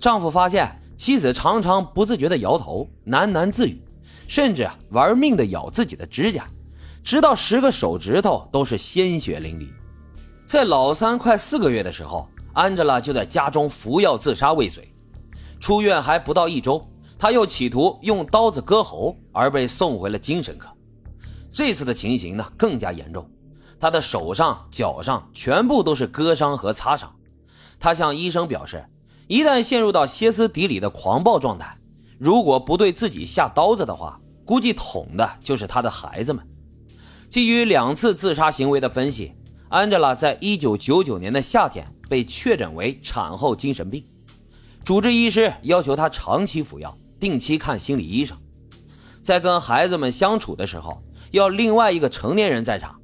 丈夫发现妻子常常不自觉地摇头，喃喃自语，甚至玩命地咬自己的指甲，直到十个手指头都是鲜血淋漓。在老三快四个月的时候，安吉拉就在家中服药自杀未遂。出院还不到一周，她又企图用刀子割喉，而被送回了精神科。这次的情形呢更加严重，她的手上、脚上全部都是割伤和擦伤。她向医生表示，一旦陷入到歇斯底里的狂暴状态，如果不对自己下刀子的话，估计捅的就是他的孩子们。基于两次自杀行为的分析，安吉拉在一九九九年的夏天被确诊为产后精神病，主治医师要求她长期服药，定期看心理医生。在跟孩子们相处的时候，要另外一个成年人在场，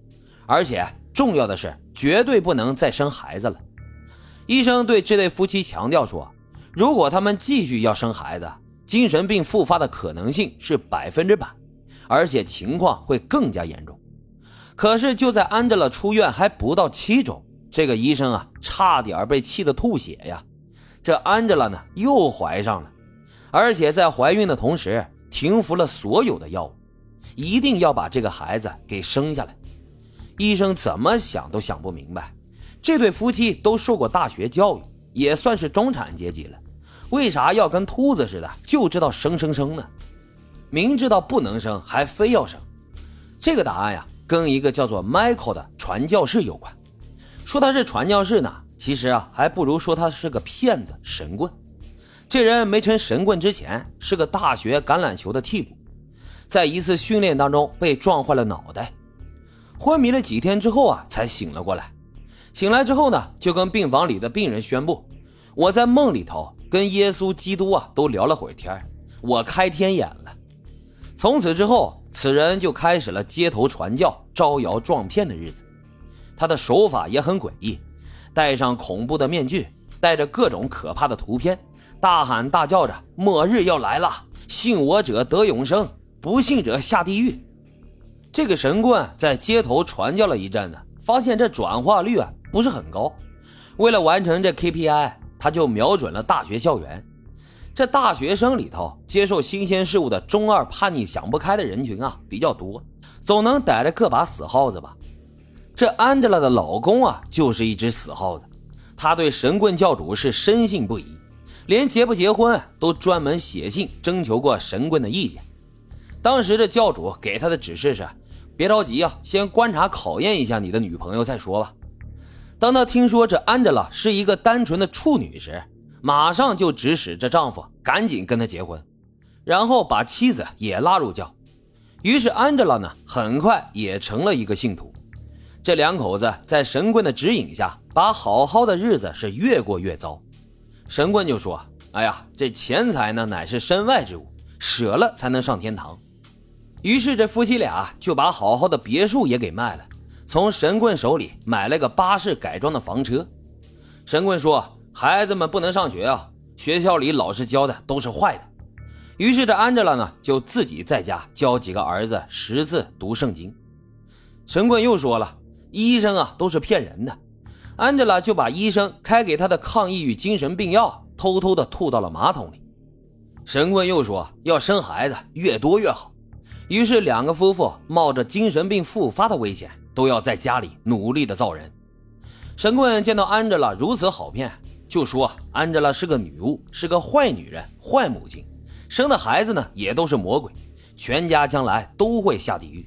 而且重要的是，绝对不能再生孩子了。医生对这对夫妻强调说：“如果他们继续要生孩子，精神病复发的可能性是百分之百，而且情况会更加严重。”可是就在安吉拉出院还不到七周，这个医生啊，差点被气得吐血呀！这安吉拉呢，又怀上了，而且在怀孕的同时停服了所有的药物，一定要把这个孩子给生下来。医生怎么想都想不明白。这对夫妻都受过大学教育，也算是中产阶级了，为啥要跟秃子似的就知道生生生呢？明知道不能生还非要生，这个答案呀，跟一个叫做 Michael 的传教士有关。说他是传教士呢，其实啊，还不如说他是个骗子、神棍。这人没成神棍之前是个大学橄榄球的替补，在一次训练当中被撞坏了脑袋，昏迷了几天之后啊，才醒了过来。醒来之后呢，就跟病房里的病人宣布：“我在梦里头跟耶稣基督啊都聊了会儿天我开天眼了。”从此之后，此人就开始了街头传教、招摇撞骗的日子。他的手法也很诡异，戴上恐怖的面具，带着各种可怕的图片，大喊大叫着：“末日要来了，信我者得永生，不信者下地狱。”这个神棍在街头传教了一阵子，发现这转化率啊。不是很高，为了完成这 KPI，他就瞄准了大学校园。这大学生里头，接受新鲜事物的中二、叛逆、想不开的人群啊比较多，总能逮着个把死耗子吧。这安吉拉的老公啊，就是一只死耗子，他对神棍教主是深信不疑，连结不结婚都专门写信征求过神棍的意见。当时的教主给他的指示是：别着急啊，先观察考验一下你的女朋友再说吧。当她听说这安吉拉是一个单纯的处女时，马上就指使这丈夫赶紧跟她结婚，然后把妻子也拉入教。于是安吉拉呢，很快也成了一个信徒。这两口子在神棍的指引下，把好好的日子是越过越糟。神棍就说：“哎呀，这钱财呢，乃是身外之物，舍了才能上天堂。”于是这夫妻俩就把好好的别墅也给卖了。从神棍手里买了个巴士改装的房车，神棍说：“孩子们不能上学啊，学校里老师教的都是坏的。”于是这安吉拉呢就自己在家教几个儿子识字、读圣经。神棍又说了：“医生啊都是骗人的。”安吉拉就把医生开给他的抗抑郁精神病药偷偷的吐到了马桶里。神棍又说：“要生孩子越多越好。”于是两个夫妇冒着精神病复发的危险。都要在家里努力的造人。神棍见到安吉拉如此好骗，就说安吉拉是个女巫，是个坏女人、坏母亲，生的孩子呢也都是魔鬼，全家将来都会下地狱。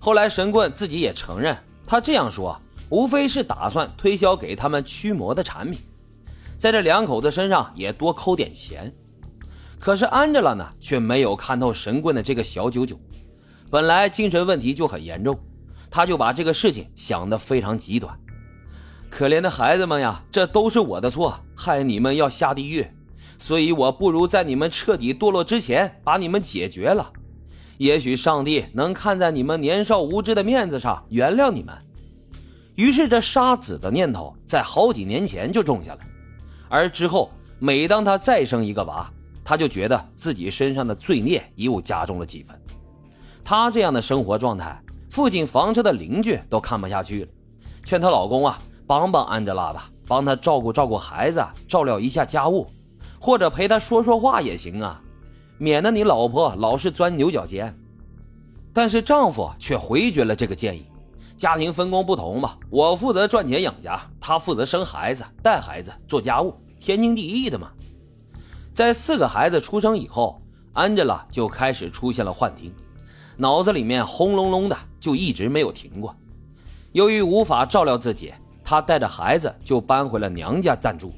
后来神棍自己也承认，他这样说无非是打算推销给他们驱魔的产品，在这两口子身上也多抠点钱。可是安吉拉呢却没有看透神棍的这个小九九，本来精神问题就很严重。他就把这个事情想得非常极端，可怜的孩子们呀，这都是我的错，害你们要下地狱，所以我不如在你们彻底堕落之前把你们解决了，也许上帝能看在你们年少无知的面子上原谅你们。于是这杀子的念头在好几年前就种下了，而之后每当他再生一个娃，他就觉得自己身上的罪孽又加重了几分。他这样的生活状态。附近房车的邻居都看不下去了，劝她老公啊，帮帮安吉拉吧，帮她照顾照顾孩子，照料一下家务，或者陪她说说话也行啊，免得你老婆老是钻牛角尖。但是丈夫却回绝了这个建议。家庭分工不同嘛，我负责赚钱养家，他负责生孩子、带孩子、做家务，天经地义的嘛。在四个孩子出生以后，安吉拉就开始出现了幻听，脑子里面轰隆隆的，就一直没有停过。由于无法照料自己，她带着孩子就搬回了娘家暂住。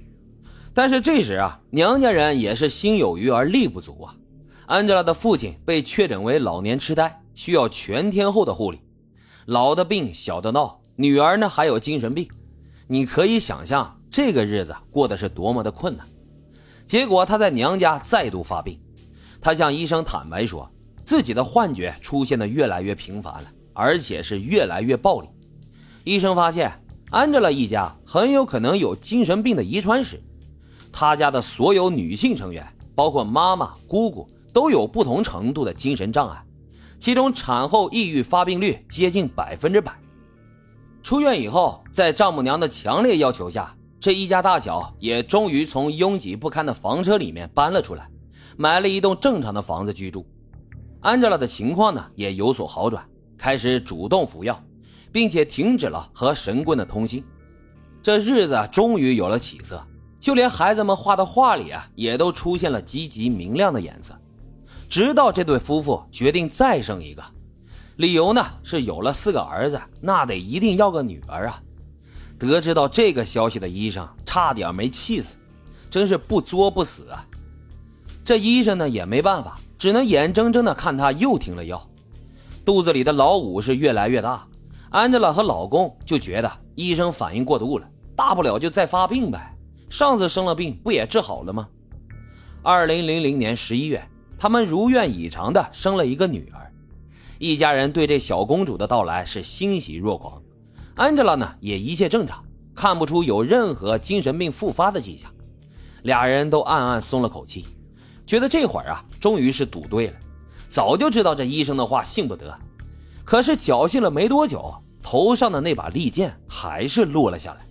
但是这时啊，娘家人也是心有余而力不足啊。安吉拉的父亲被确诊为老年痴呆，需要全天候的护理。老的病，小的闹，女儿呢还有精神病，你可以想象这个日子过得是多么的困难。结果她在娘家再度发病，她向医生坦白说，自己的幻觉出现的越来越频繁了，而且是越来越暴力。医生发现安吉拉一家很有可能有精神病的遗传史，他家的所有女性成员，包括妈妈、姑姑，都有不同程度的精神障碍。其中产后抑郁发病率接近百分之百。出院以后，在丈母娘的强烈要求下，这一家大小也终于从拥挤不堪的房车里面搬了出来，买了一栋正常的房子居住。安吉拉的情况呢也有所好转，开始主动服药，并且停止了和神棍的通信。这日子终于有了起色，就连孩子们画的画里啊，也都出现了积极明亮的颜色。直到这对夫妇决定再生一个，理由呢是有了四个儿子，那得一定要个女儿啊！得知到这个消息的医生差点没气死，真是不作不死啊！这医生呢也没办法，只能眼睁睁的看他又停了药，肚子里的老五是越来越大。安吉拉和老公就觉得医生反应过度了，大不了就再发病呗，上次生了病不也治好了吗？二零零零年十一月。他们如愿以偿的生了一个女儿，一家人对这小公主的到来是欣喜若狂。安吉拉呢也一切正常，看不出有任何精神病复发的迹象，俩人都暗暗松了口气，觉得这会儿啊终于是赌对了。早就知道这医生的话信不得，可是侥幸了没多久，头上的那把利剑还是落了下来。